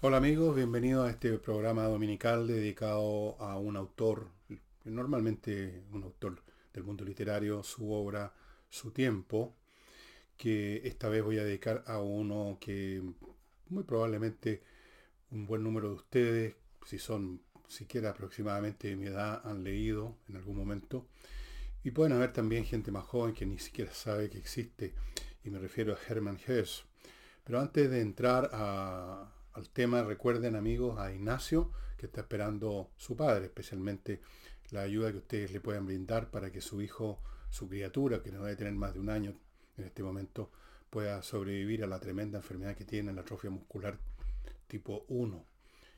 Hola amigos, bienvenidos a este programa dominical dedicado a un autor, normalmente un autor del mundo literario, su obra, su tiempo, que esta vez voy a dedicar a uno que muy probablemente un buen número de ustedes, si son siquiera aproximadamente de mi edad, han leído en algún momento. Y pueden haber también gente más joven que ni siquiera sabe que existe, y me refiero a Hermann Hesse. Pero antes de entrar a, al tema, recuerden amigos a Ignacio, que está esperando su padre, especialmente la ayuda que ustedes le puedan brindar para que su hijo, su criatura, que no debe tener más de un año en este momento, pueda sobrevivir a la tremenda enfermedad que tiene, la atrofia muscular tipo 1.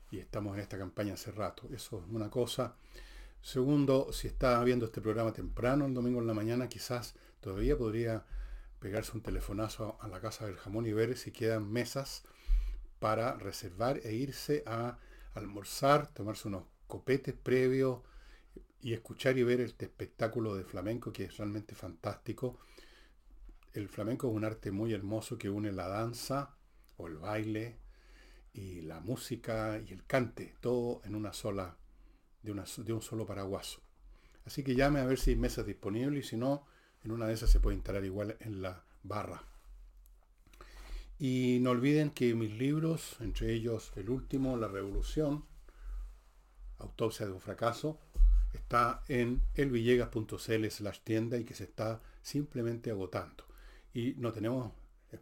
Y estamos en esta campaña hace rato. Eso es una cosa. Segundo, si está viendo este programa temprano, el domingo en la mañana, quizás todavía podría pegarse un telefonazo a la casa del jamón y ver si quedan mesas para reservar e irse a almorzar, tomarse unos copetes previos y escuchar y ver este espectáculo de flamenco que es realmente fantástico. El flamenco es un arte muy hermoso que une la danza o el baile y la música y el cante, todo en una sola, de, de un solo paraguaso. Así que llame a ver si hay mesas disponibles y si no, en una de esas se puede instalar igual en la barra. Y no olviden que mis libros, entre ellos el último, La Revolución, Autopsia de un fracaso, está en elvillegas.cl slash tienda y que se está simplemente agotando. Y no tenemos, eh,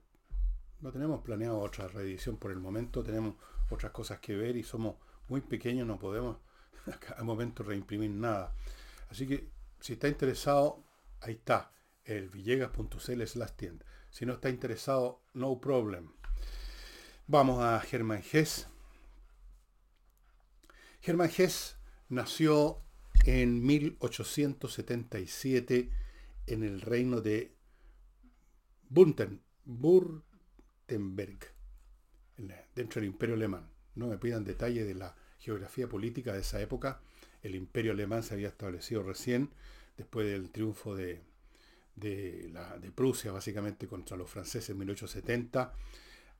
no tenemos planeado otra reedición por el momento, tenemos otras cosas que ver y somos muy pequeños, no podemos a momento reimprimir nada. Así que si está interesado, ahí está, elvillegas.cl slash tienda. Si no está interesado, no problem. Vamos a Germán Hess. Germán Hess nació en 1877 en el reino de Bunten, dentro del imperio alemán. No me pidan detalle de la geografía política de esa época. El imperio alemán se había establecido recién, después del triunfo de de, la, de Prusia, básicamente contra los franceses en 1870.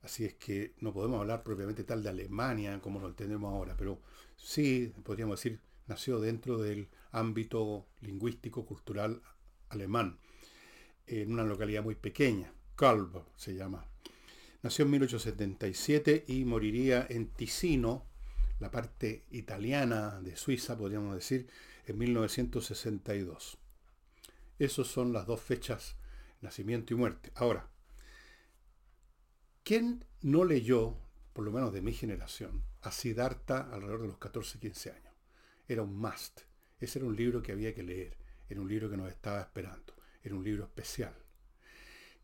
Así es que no podemos hablar propiamente tal de Alemania como lo entendemos ahora, pero sí, podríamos decir, nació dentro del ámbito lingüístico, cultural alemán, en una localidad muy pequeña, Kalb se llama. Nació en 1877 y moriría en Ticino, la parte italiana de Suiza, podríamos decir, en 1962. Esas son las dos fechas, nacimiento y muerte. Ahora, ¿quién no leyó, por lo menos de mi generación, a Siddhartha alrededor de los 14, 15 años? Era un must. Ese era un libro que había que leer. Era un libro que nos estaba esperando. Era un libro especial.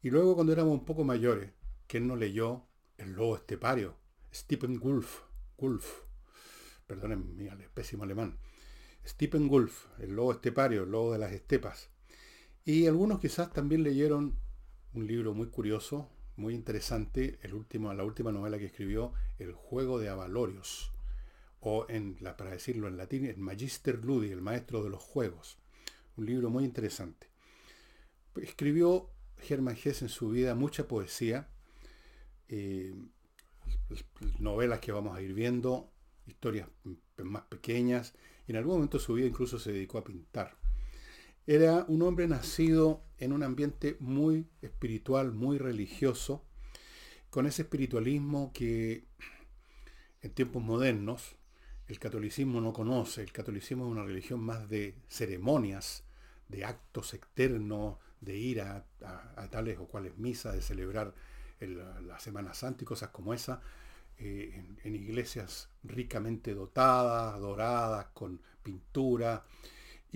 Y luego cuando éramos un poco mayores, ¿quién no leyó El Lobo Estepario? Stephen Wolf. Wolf. Perdonen mi pésimo alemán. Stephen Wolf, el lobo estepario, el lobo de las estepas. Y algunos quizás también leyeron un libro muy curioso, muy interesante, el último, la última novela que escribió, El juego de Avalorios, o en, la, para decirlo en latín, el Magister Ludi, el maestro de los juegos. Un libro muy interesante. Escribió Germán Hesse en su vida mucha poesía, eh, novelas que vamos a ir viendo, historias más pequeñas, en algún momento de su vida incluso se dedicó a pintar. Era un hombre nacido en un ambiente muy espiritual, muy religioso, con ese espiritualismo que en tiempos modernos el catolicismo no conoce. El catolicismo es una religión más de ceremonias, de actos externos, de ir a, tales o cuales misas, de celebrar la Semana Santa y cosas como esa, eh, en, iglesias ricamente dotadas, doradas, con pintura,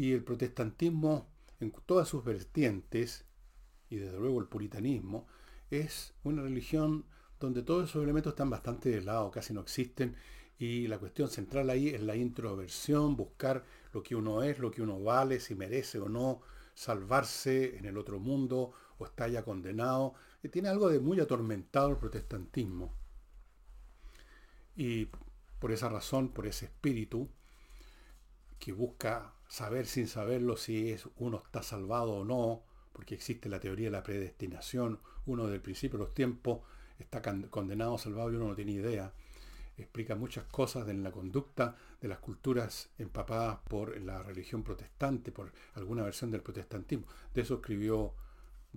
y el protestantismo, en todas sus vertientes, y desde luego el puritanismo, es una religión donde todos esos elementos están bastante de lado, casi no existen, y la cuestión central ahí es la introversión, buscar lo que uno es, lo que uno vale, si merece o no salvarse en el otro mundo o está ya condenado. Y tiene algo de muy atormentado el protestantismo. Y por esa razón, por ese espíritu que busca saber sin saberlo si es, uno está salvado o no, porque existe la teoría de la predestinación, uno del principio de los tiempos está condenado, salvado y uno no tiene idea. explica muchas cosas de la conducta de las culturas empapadas por la religión protestante, por alguna versión del protestantismo. De eso escribió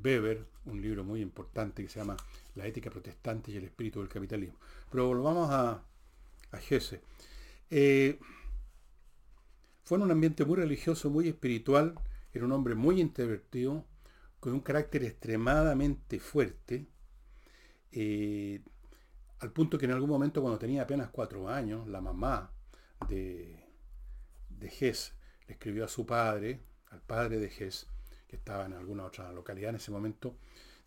Weber, un libro muy importante que se llama La ética protestante y el espíritu del capitalismo. Pero volvamos a, a Gese. Eh, fue en un ambiente muy religioso, muy espiritual, era un hombre muy introvertido, con un carácter extremadamente fuerte, eh, al punto que en algún momento cuando tenía apenas cuatro años, la mamá de, de le escribió a su padre, al padre de Hess, que estaba en alguna otra localidad en ese momento,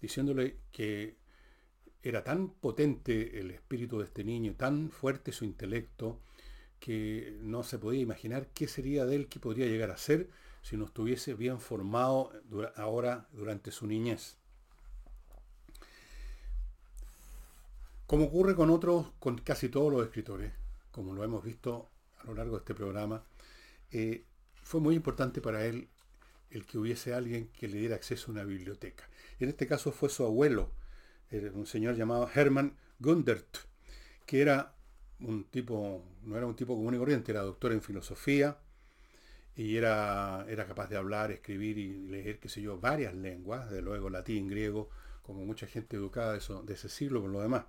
diciéndole que era tan potente el espíritu de este niño, tan fuerte su intelecto, que no se podía imaginar qué sería de él, qué podría llegar a ser si no estuviese bien formado ahora durante su niñez. Como ocurre con otros, con casi todos los escritores, como lo hemos visto a lo largo de este programa, eh, fue muy importante para él el que hubiese alguien que le diera acceso a una biblioteca. En este caso fue su abuelo, un señor llamado Hermann Gundert, que era un tipo, no era un tipo común y corriente, era doctor en filosofía y era, era capaz de hablar, escribir y leer, qué sé yo, varias lenguas, de luego latín, griego, como mucha gente educada de, de ese siglo por lo demás.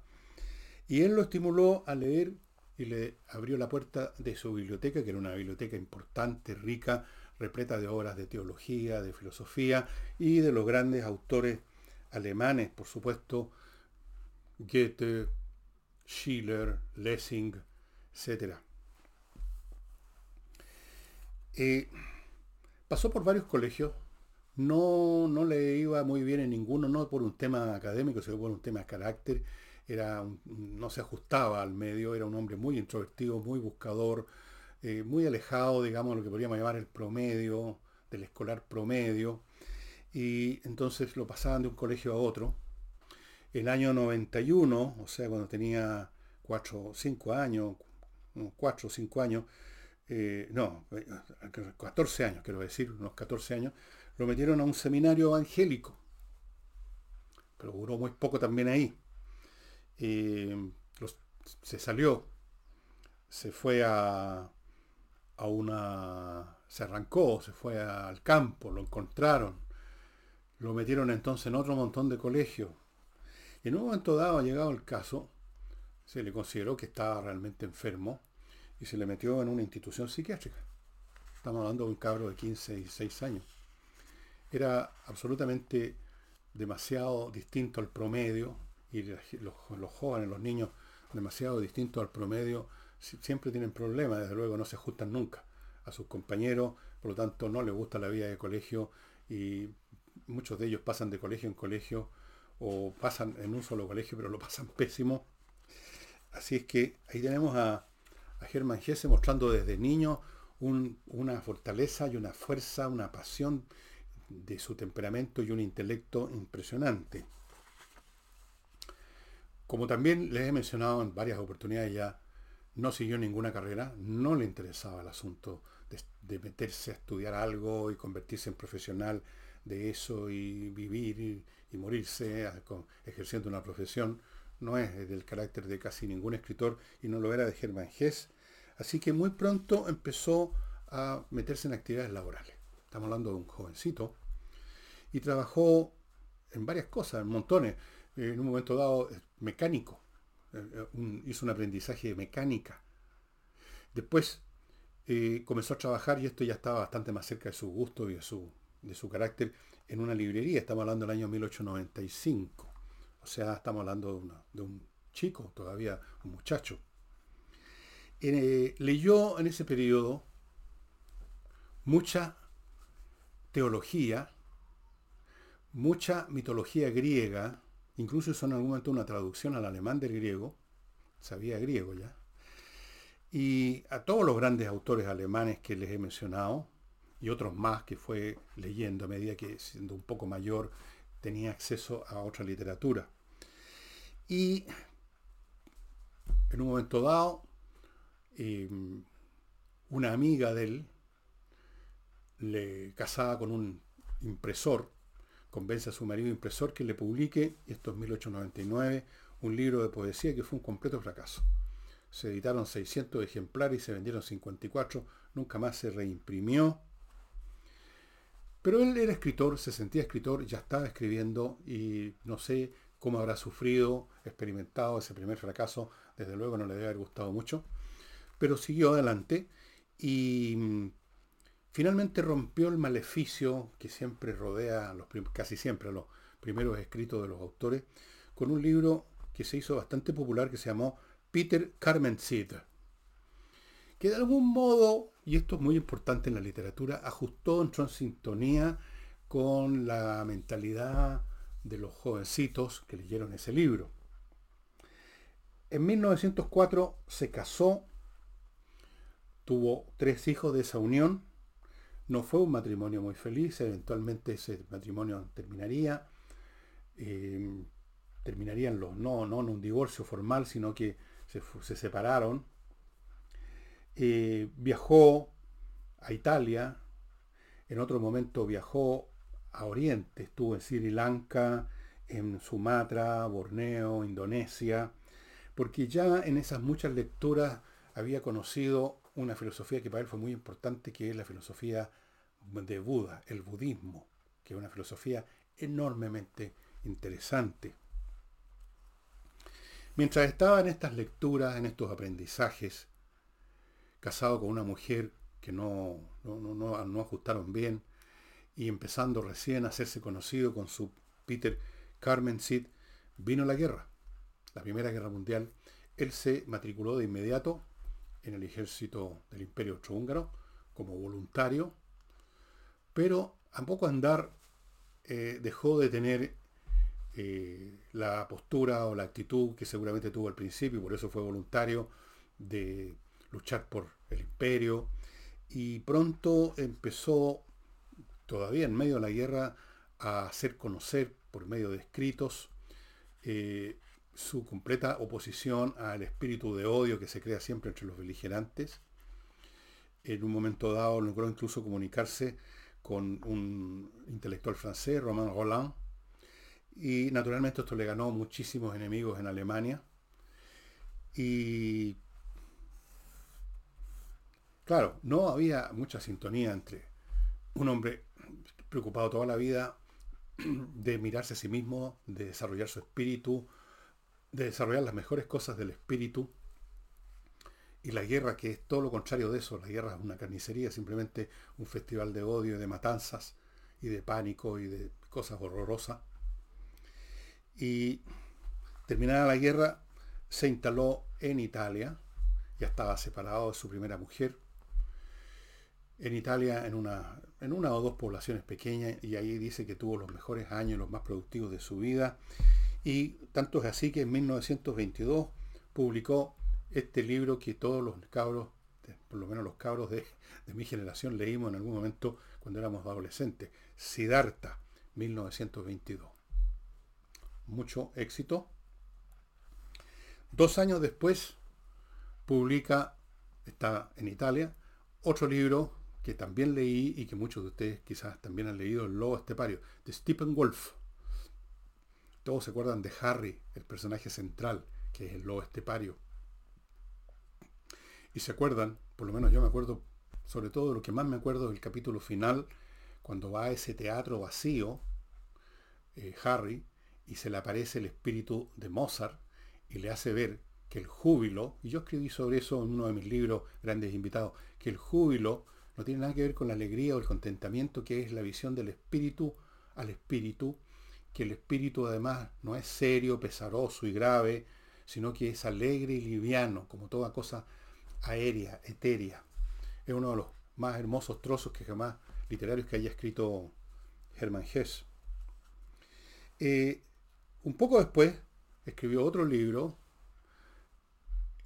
Y él lo estimuló a leer y le abrió la puerta de su biblioteca, que era una biblioteca importante, rica, repleta de obras de teología, de filosofía y de los grandes autores alemanes, por supuesto, Goethe, Schiller, Lessing, etc. Eh, pasó por varios colegios, no, no, le iba muy bien en ninguno, no por un tema académico, sino por un tema de carácter, era no se ajustaba al medio, era un hombre muy introvertido, muy buscador, eh, muy alejado, digamos, de lo que podríamos llamar el promedio, del escolar promedio, y entonces lo pasaban de un colegio a otro, el año 91, o sea, cuando tenía 4 o 5 años, 4 o 5 años, eh, no, 14 años, quiero decir, unos 14 años, lo metieron a un seminario evangélico. Pero duró muy poco también ahí. Eh, se salió, se fue a, a una... se arrancó, se fue al campo, lo encontraron, lo metieron entonces en otro montón de colegios en un momento dado, llegado el caso, se le consideró que estaba realmente enfermo y se le metió en una institución psiquiátrica. Estamos hablando de un cabro de 15 y 6 años. Era absolutamente demasiado distinto al promedio y los, jóvenes, los niños, demasiado distintos al promedio, siempre tienen problemas, desde luego no se ajustan nunca a sus compañeros, por lo tanto no les gusta la vida de colegio y muchos de ellos pasan de colegio en colegio o pasan en un solo colegio, pero lo pasan pésimo. Así es que ahí tenemos a, a Germán Gese mostrando desde niño una fortaleza y una fuerza, una pasión de su temperamento y un intelecto impresionante. Como también les he mencionado en varias oportunidades ya, no siguió ninguna carrera, no le interesaba el asunto de, de meterse a estudiar algo y convertirse en profesional de eso y vivir y, morirse ejerciendo una profesión, no es del carácter de casi ningún escritor y no lo era de Germán Hess. Así que muy pronto empezó a meterse en actividades laborales. Estamos hablando de un jovencito. Y trabajó en varias cosas, en montones. En un momento dado, mecánico. Eh, eh, hizo un aprendizaje de mecánica. Después eh, comenzó a trabajar y esto ya estaba bastante más cerca de su gusto y de su, de su carácter en una librería, estamos hablando del año 1895. O sea, estamos hablando de, un chico, todavía un muchacho. Eh, leyó en ese periodo mucha teología, mucha mitología griega, incluso hizo en algún momento una traducción al alemán del griego, sabía griego ya, y a todos los grandes autores alemanes que les he mencionado, y otros más que fue leyendo a medida que siendo un poco mayor tenía acceso a otra literatura. Y en un momento dado, em, una amiga de él le casaba con un impresor, convence a su marido impresor que le publique, y esto es 1899, un libro de poesía que fue un completo fracaso. se editaron 600 ejemplares y se vendieron 54, nunca más se reimprimió. Pero él era escritor, se sentía escritor, ya estaba escribiendo y no sé cómo habrá sufrido, experimentado ese primer fracaso, desde luego no le debe haber gustado mucho, pero siguió adelante y mm, finalmente rompió el maleficio que siempre rodea, los, casi siempre a los primeros escritos de los autores, con un libro que se hizo bastante popular que se llamó Peter Carmensid, que de algún modo, y esto es muy importante en la literatura, ajustó, entró en sintonía con la mentalidad de los jovencitos que leyeron ese libro. En 1904 se casó, tuvo tres hijos de esa unión, no fue un matrimonio muy feliz, eventualmente ese matrimonio terminaría, eh, terminarían los, no, no en un divorcio formal, sino que se, separaron. Eh, viajó a Italia, en otro momento viajó a Oriente, estuvo en Sri Lanka, en Sumatra, Borneo, Indonesia, porque ya en esas muchas lecturas había conocido una filosofía que para él fue muy importante, que es la filosofía de Buda, el budismo, que es una filosofía enormemente interesante. Mientras estaba en estas lecturas, en estos aprendizajes, casado con una mujer que no, no, ajustaron bien, y empezando recién a hacerse conocido con su Peter Carmen Sid, vino la guerra, la Primera Guerra Mundial. Él se matriculó de inmediato en el ejército del Imperio Austrohúngaro como voluntario, pero a poco andar eh, dejó de tener eh, la postura o la actitud que seguramente tuvo al principio, y por eso fue voluntario de luchar por el imperio, y pronto empezó, todavía en medio de la guerra, a hacer conocer por medio de escritos eh, su completa oposición al espíritu de odio que se crea siempre entre los beligerantes. En un momento dado logró incluso comunicarse con un intelectual francés, Romain Roland, y naturalmente esto le ganó muchísimos enemigos en Alemania. Y claro, no había mucha sintonía entre un hombre preocupado toda la vida de mirarse a sí mismo, de desarrollar su espíritu, de desarrollar las mejores cosas del espíritu, y la guerra, que es todo lo contrario de eso, la guerra es una carnicería, simplemente un festival de odio, de matanzas y de pánico y de cosas horrorosas. Y terminada la guerra, se instaló en Italia, ya estaba separado de su primera mujer, en Italia en una, en una o dos poblaciones pequeñas, y ahí dice que tuvo los mejores años, los más productivos de su vida, y tanto es así que en 1922 publicó este libro que todos los cabros, por lo menos los cabros de, mi generación, leímos en algún momento cuando éramos adolescentes, Siddhartha, 1922 mucho éxito. Dos años después publica, está en Italia, otro libro que también leí y que muchos de ustedes quizás también han leído, El Lobo Estepario, de Stephen Wolf. Todos se acuerdan de Harry, el personaje central, que es el Lobo Estepario. Y se acuerdan, por lo menos yo me acuerdo, sobre todo lo que más me acuerdo del capítulo final, cuando va a ese teatro vacío, eh, Harry, y se le aparece el espíritu de Mozart y le hace ver que el júbilo, y yo escribí sobre eso en uno de mis libros, Grandes Invitados, que el júbilo no tiene nada que ver con la alegría o el contentamiento, que es la visión del espíritu al espíritu, que el espíritu además no es serio, pesaroso y grave, sino que es alegre y liviano, como toda cosa aérea, etérea. Es uno de los más hermosos trozos que jamás literarios que haya escrito Hermann Hesse. Eh, un poco después escribió otro libro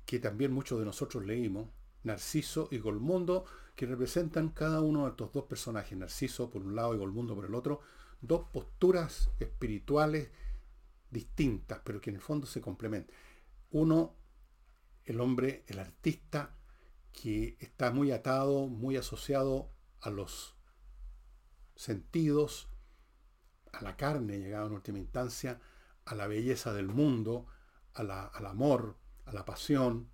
que también muchos de nosotros leímos, Narciso y Golmundo, que representan cada uno de estos dos personajes, Narciso por un lado y Golmundo por el otro, dos posturas espirituales distintas, pero que en el fondo se complementan. Uno, el hombre, el artista, que está muy atado, muy asociado a los sentidos, a la carne, llegado en última instancia, a la belleza del mundo, al amor, a la pasión,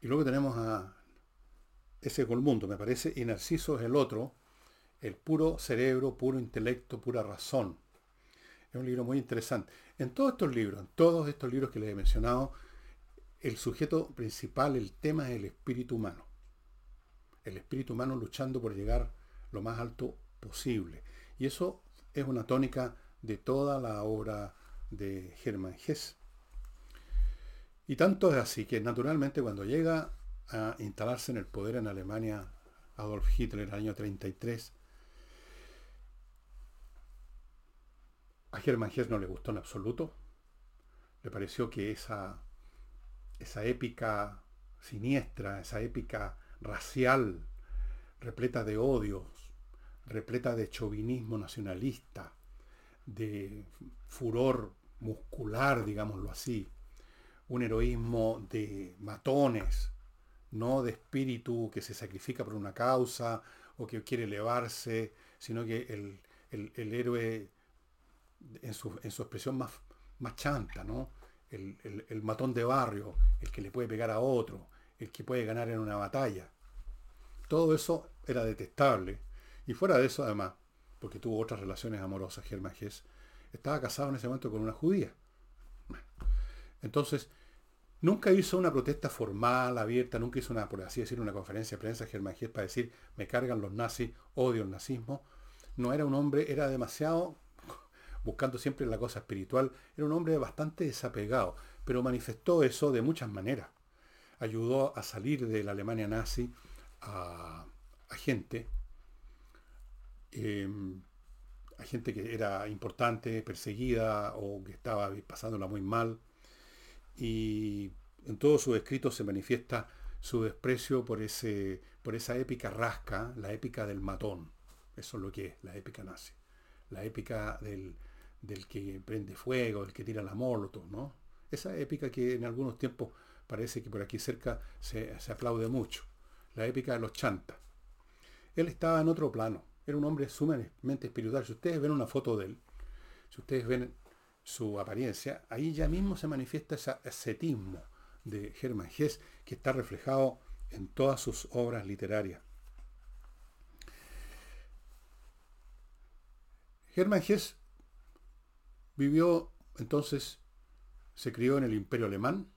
Y luego tenemos a ese Colmundo, me parece, y Narciso es el otro, el puro cerebro, puro intelecto, pura razón. Es un libro muy interesante. En todos estos libros, en todos estos libros que les he mencionado, el sujeto principal, el tema es el espíritu humano. El espíritu humano luchando por llegar lo más alto posible. Y eso es una tónica de toda la obra de Hermann Hesse. Y tanto es así que naturalmente cuando llega a instalarse en el poder en Alemania Adolf Hitler en el año 33, a Hermann Hesse no le gustó en absoluto. Le pareció que esa, esa épica siniestra, esa épica racial, repleta de odios, repleta de chauvinismo nacionalista, de furor muscular, digámoslo así, un heroísmo de matones, no de espíritu que se sacrifica por una causa o que quiere elevarse, sino que el, héroe en su, expresión más, más chanta, ¿no? El, el, matón de barrio, el que le puede pegar a otro, el que puede ganar en una batalla. Todo eso era detestable. Y fuera de eso, además, porque tuvo otras relaciones amorosas, Germán Gess, estaba casado en ese momento con una judía. Entonces, nunca hizo una protesta formal, abierta, nunca hizo una, por así decir, una conferencia de prensa Germán Gess para decir, me cargan los nazis, odio el nazismo. No era un hombre, era demasiado, buscando siempre la cosa espiritual, era un hombre bastante desapegado, pero manifestó eso de muchas maneras. Ayudó a salir de la Alemania nazi a, a gente Em, hay gente que era importante, perseguida o que estaba pasándola muy mal. Y en todos sus escritos se manifiesta su desprecio por, ese, por esa épica rasca, la épica del matón. Eso es lo que es, la épica nazi. La épica del, que prende fuego, del que tira la molotov, ¿no? Esa épica que en algunos tiempos parece que por aquí cerca se, se aplaude mucho. La épica de los chantas. Él estaba en otro plano era un hombre sumamente espiritual. Si ustedes ven una foto de él, si ustedes ven su apariencia, ahí ya mismo se manifiesta ese ascetismo de Hermann Hesse que está reflejado en todas sus obras literarias. Hermann Hesse vivió entonces, se crió en el Imperio Alemán,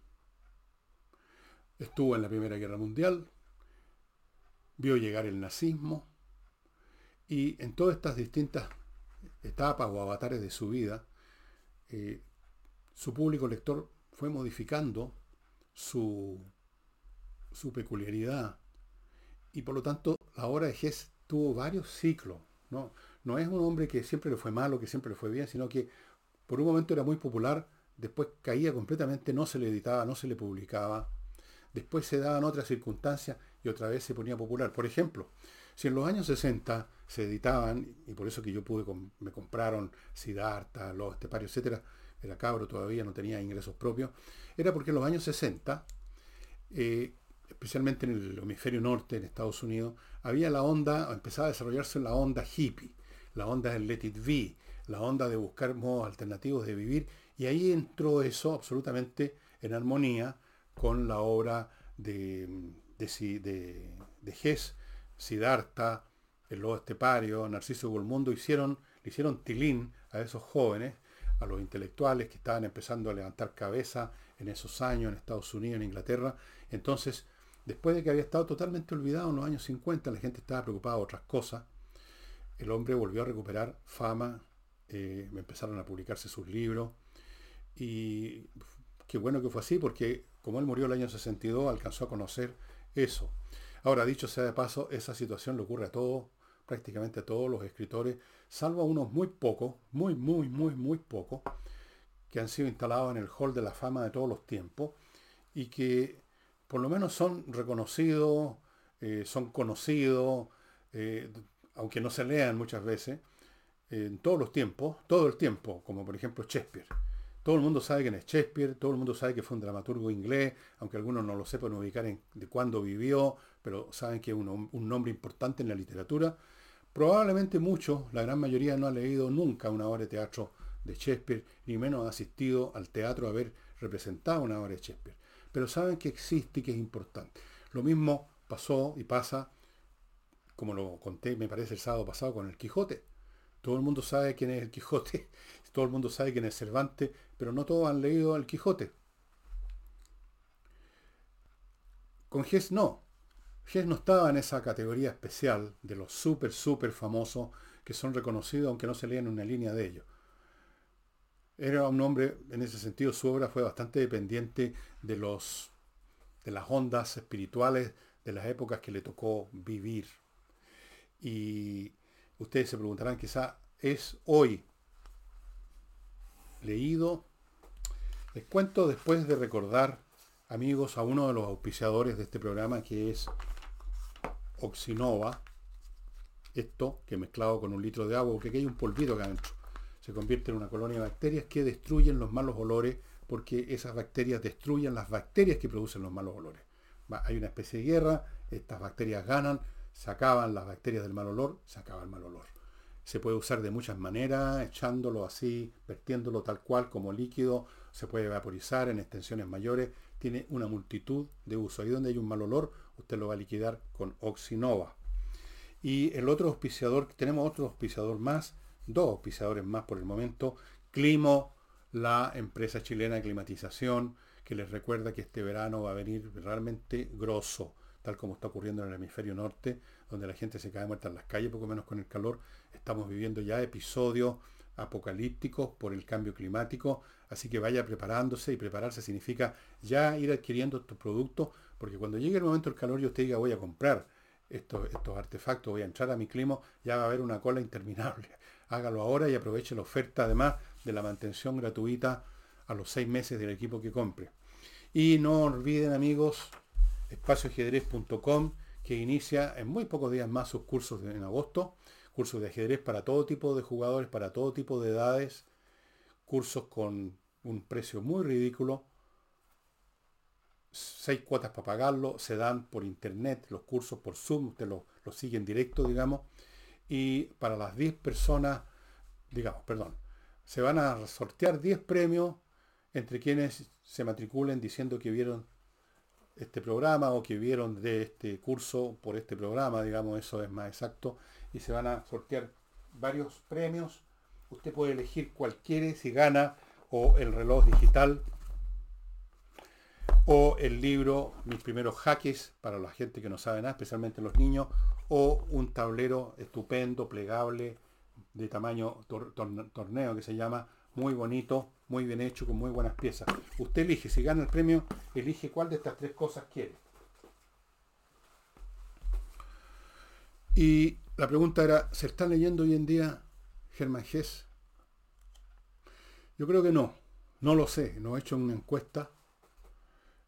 estuvo en la Primera Guerra Mundial, vio llegar el nazismo, y en todas estas distintas etapas o avatares de su vida, eh, su público lector fue modificando su, su peculiaridad. Y por lo tanto, la obra de Hess tuvo varios ciclos. ¿no? no es un hombre que siempre le fue malo, que siempre le fue bien, sino que por un momento era muy popular, después caía completamente, no se le editaba, no se le publicaba. Después se daban otras circunstancias y otra vez se ponía popular. Por ejemplo, si en los años 60 se editaban, y por eso que yo pude, me compraron Siddhartha, Los Esteparios, etcétera, era cabro todavía, no tenía ingresos propios, era porque en los años 60, eh, especialmente en el hemisferio norte, en Estados Unidos, había la onda, empezaba a desarrollarse la onda hippie, la onda del let it be, la onda de buscar modos alternativos de vivir, y ahí entró eso absolutamente en armonía con la obra de, de, de, de Hess, Siddhartha, el lobo estepario, Narciso Golmundo, hicieron, le hicieron tilín a esos jóvenes, a los intelectuales que estaban empezando a levantar cabeza en esos años en Estados Unidos, en Inglaterra. Entonces, después de que había estado totalmente olvidado en los años 50, la gente estaba preocupada de otras cosas, el hombre volvió a recuperar fama, eh, empezaron a publicarse sus libros, y qué bueno que fue así, porque como él murió el año 62, alcanzó a conocer eso. Ahora, dicho sea de paso, esa situación le ocurre a todos, prácticamente a todos los escritores, salvo a unos muy pocos, muy, muy, muy, muy pocos, que han sido instalados en el hall de la fama de todos los tiempos y que por lo menos son reconocidos, eh, son conocidos, eh, aunque no se lean muchas veces, en todos los tiempos, todo el tiempo, como por ejemplo Shakespeare. Todo el mundo sabe quién es Shakespeare, todo el mundo sabe que fue un dramaturgo inglés, aunque algunos no lo sepan ubicar en, de cuándo vivió, pero saben que es un, nombre importante en la literatura. Probablemente muchos, la gran mayoría, no ha leído nunca una obra de teatro de Shakespeare, ni menos ha asistido al teatro a ver representado una obra de Shakespeare. pero saben que existe y que es importante. Lo mismo pasó y pasa, como lo conté, me parece, el sábado pasado con el Quijote. Todo el mundo sabe quién es el Quijote, todo el mundo sabe quién es Cervantes, pero no todos han leído el Quijote. Con Gess no. Gess no estaba en esa categoría especial de los súper, súper famosos que son reconocidos aunque no se lean una línea de ellos. Era un hombre, en ese sentido, su obra fue bastante dependiente de, los, de las ondas espirituales de las épocas que le tocó vivir. Y ustedes se preguntarán, quizá es hoy leído. Les cuento después de recordar, amigos, a uno de los auspiciadores de este programa, que es Oxinova. Esto que mezclado con un litro de agua, porque aquí hay un polvito acá adentro se convierte en una colonia de bacterias que destruyen los malos olores porque esas bacterias destruyen las bacterias que producen los malos olores. hay una especie de guerra, estas bacterias ganan, se acaban las bacterias del mal olor, se acaba el mal olor. Se puede usar de muchas maneras, echándolo así, vertiéndolo tal cual como líquido, se puede vaporizar en extensiones mayores, tiene una multitud de usos. Ahí donde hay un mal olor, usted lo va a liquidar con Oxinova. Y el otro auspiciador, tenemos otro auspiciador más, dos pisadores más por el momento. Climo, la empresa chilena de climatización, que les recuerda que este verano va a venir realmente grosso, tal como está ocurriendo en el hemisferio norte, donde la gente se cae muerta en las calles, poco menos con el calor. Estamos viviendo ya episodios apocalípticos por el cambio climático, así que vaya preparándose y prepararse significa ya ir adquiriendo estos productos, porque cuando llegue el momento del calor y usted diga voy a comprar estos, estos artefactos, voy a entrar a mi clima, ya va a haber una cola interminable hágalo ahora y aproveche la oferta además de la mantención gratuita a los seis meses del equipo que compre. Y no olviden amigos, espacioajedrez.com que inicia en muy pocos días más sus cursos en agosto, cursos de ajedrez para todo tipo de jugadores, para todo tipo de edades, cursos con un precio muy ridículo, seis cuotas para pagarlo, se dan por internet, los cursos por Zoom, usted los lo sigue en directo, digamos, y para las 10 personas, digamos, perdón, se van a sortear 10 premios entre quienes se matriculen diciendo que vieron este programa o que vieron de este curso por este programa, digamos, eso es más exacto, y se van a sortear varios premios. Usted puede elegir cualquiera si gana o el reloj digital o el libro Mis primeros jaques para la gente que no sabe nada, especialmente los niños, o un tablero estupendo, plegable, de tamaño torneo que se llama, muy bonito, muy bien hecho, con muy buenas piezas. Usted elige, si gana el premio, elige cuál de estas tres cosas quiere. Y la pregunta era, ¿se está leyendo hoy en día Germán Gess? Yo creo que no, no lo sé, no he hecho una encuesta.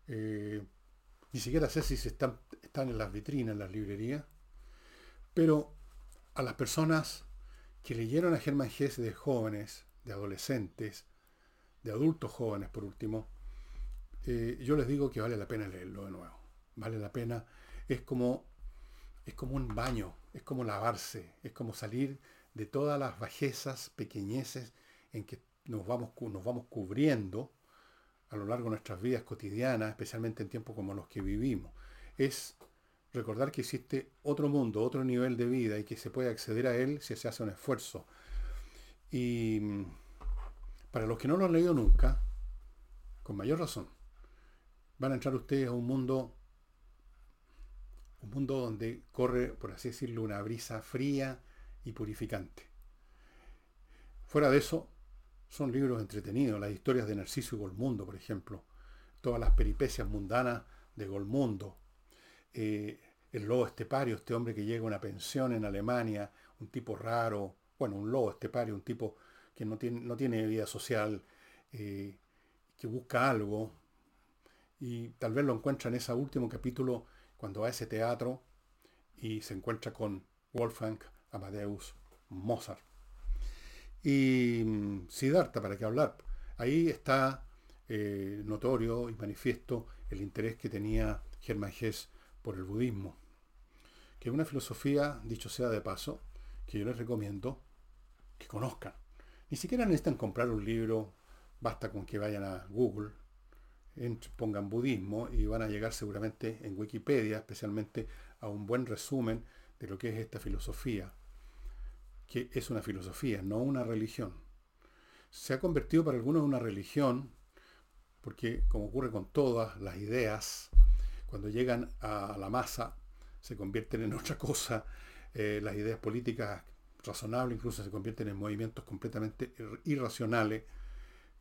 Eh, ni siquiera sé si se están, están en las vitrinas, en las librerías. Pero a las personas que leyeron a Germán Hesse de jóvenes, de adolescentes, de adultos jóvenes por último, eh, yo les digo que vale la pena leerlo de nuevo. Vale la pena. Es como, es como un baño, es como lavarse, es como salir de todas las bajezas, pequeñeces en que nos vamos, nos vamos cubriendo a lo largo de nuestras vidas cotidianas, especialmente en tiempos como los que vivimos. Es recordar que existe otro mundo, otro nivel de vida y que se puede acceder a él si se hace un esfuerzo. Y para los que no lo han leído nunca, con mayor razón, van a entrar ustedes a un mundo, un mundo donde corre, por así decirlo, una brisa fría y purificante. Fuera de eso, son libros entretenidos, las historias de Narciso y Golmundo, por ejemplo, todas las peripecias mundanas de Golmundo, eh, el lobo estepario, este hombre que llega a una pensión en Alemania, un tipo raro, bueno, un lobo estepario, un tipo que no tiene, no tiene vida social, eh, que busca algo, y tal vez lo encuentra en ese último capítulo cuando va a ese teatro y se encuentra con Wolfgang Amadeus Mozart. Y mm, Siddhartha, para qué hablar. Ahí está eh, notorio y manifiesto el interés que tenía Germán Hess por el budismo, que es una filosofía, dicho sea de paso, que yo les recomiendo que conozcan. Ni siquiera necesitan comprar un libro, basta con que vayan a Google, pongan budismo y van a llegar seguramente en Wikipedia, especialmente a un buen resumen de lo que es esta filosofía, que es una filosofía, no una religión. Se ha convertido para algunos en una religión, porque como ocurre con todas las ideas, cuando llegan a la masa se convierten en otra cosa, eh, las ideas políticas razonables incluso se convierten en movimientos completamente irracionales,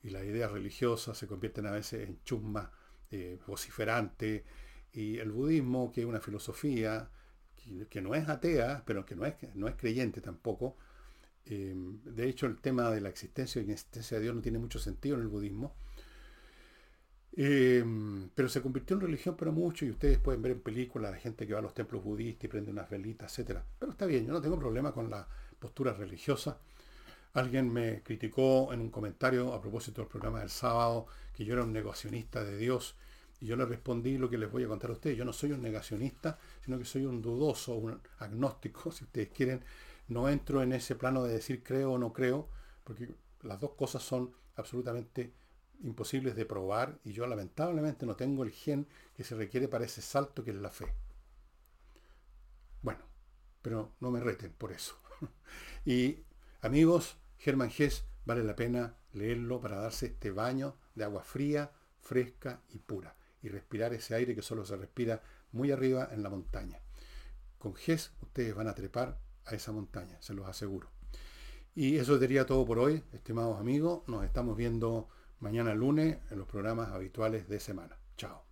y las ideas religiosas se convierten a veces en chusmas eh, vociferantes, y el budismo, que es una filosofía que, no es atea, pero que no es, no es creyente tampoco, eh, de hecho el tema de la existencia y la existencia de Dios no tiene mucho sentido en el budismo, eh, pero se convirtió en religión pero mucho y ustedes pueden ver en películas la gente que va a los templos budistas y prende unas velitas, etc. Pero está bien, yo no tengo problema con la postura religiosa. Alguien me criticó en un comentario a propósito del programa del sábado que yo era un negacionista de Dios y yo le respondí lo que les voy a contar a ustedes. Yo no soy un negacionista, sino que soy un dudoso, un agnóstico, si ustedes quieren. No entro en ese plano de decir creo o no creo, porque las dos cosas son absolutamente imposibles de probar y yo lamentablemente no tengo el gen que se requiere para ese salto que es la fe. Bueno, pero no me reten por eso. y Amigos, Germán Gess vale la pena leerlo para darse este baño de agua fría, fresca y pura y respirar ese aire que solo se respira muy arriba en la montaña. Con Gess ustedes van a trepar a esa montaña, se los aseguro. Y eso sería todo por hoy, estimados amigos. Nos estamos viendo mañana lunes en los programas habituales de semana. Chao.